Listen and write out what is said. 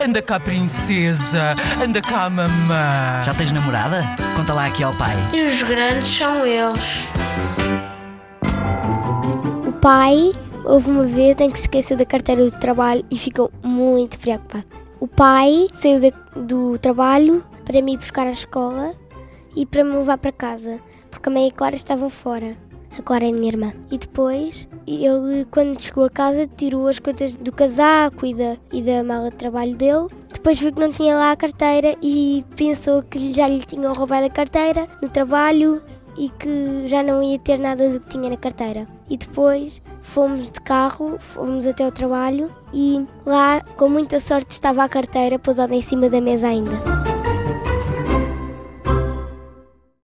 Anda cá, princesa. Anda cá, mamã. Já tens namorada? Conta lá aqui ao pai. E os grandes são eles. O pai, houve uma vez em que se esqueceu da carteira do trabalho e ficou muito preocupado. O pai saiu de- do trabalho para me ir buscar à escola e para me levar para casa, porque a mãe e a Clara estavam fora. A Clara é minha irmã. E depois, ele, quando chegou a casa, tirou as coisas do casaco e da, e da mala de trabalho dele. Depois viu que não tinha lá a carteira e pensou que já lhe tinham roubado a carteira no trabalho e que já não ia ter nada do que tinha na carteira. E depois fomos de carro, fomos até o trabalho e lá, com muita sorte, estava a carteira pousada em cima da mesa ainda.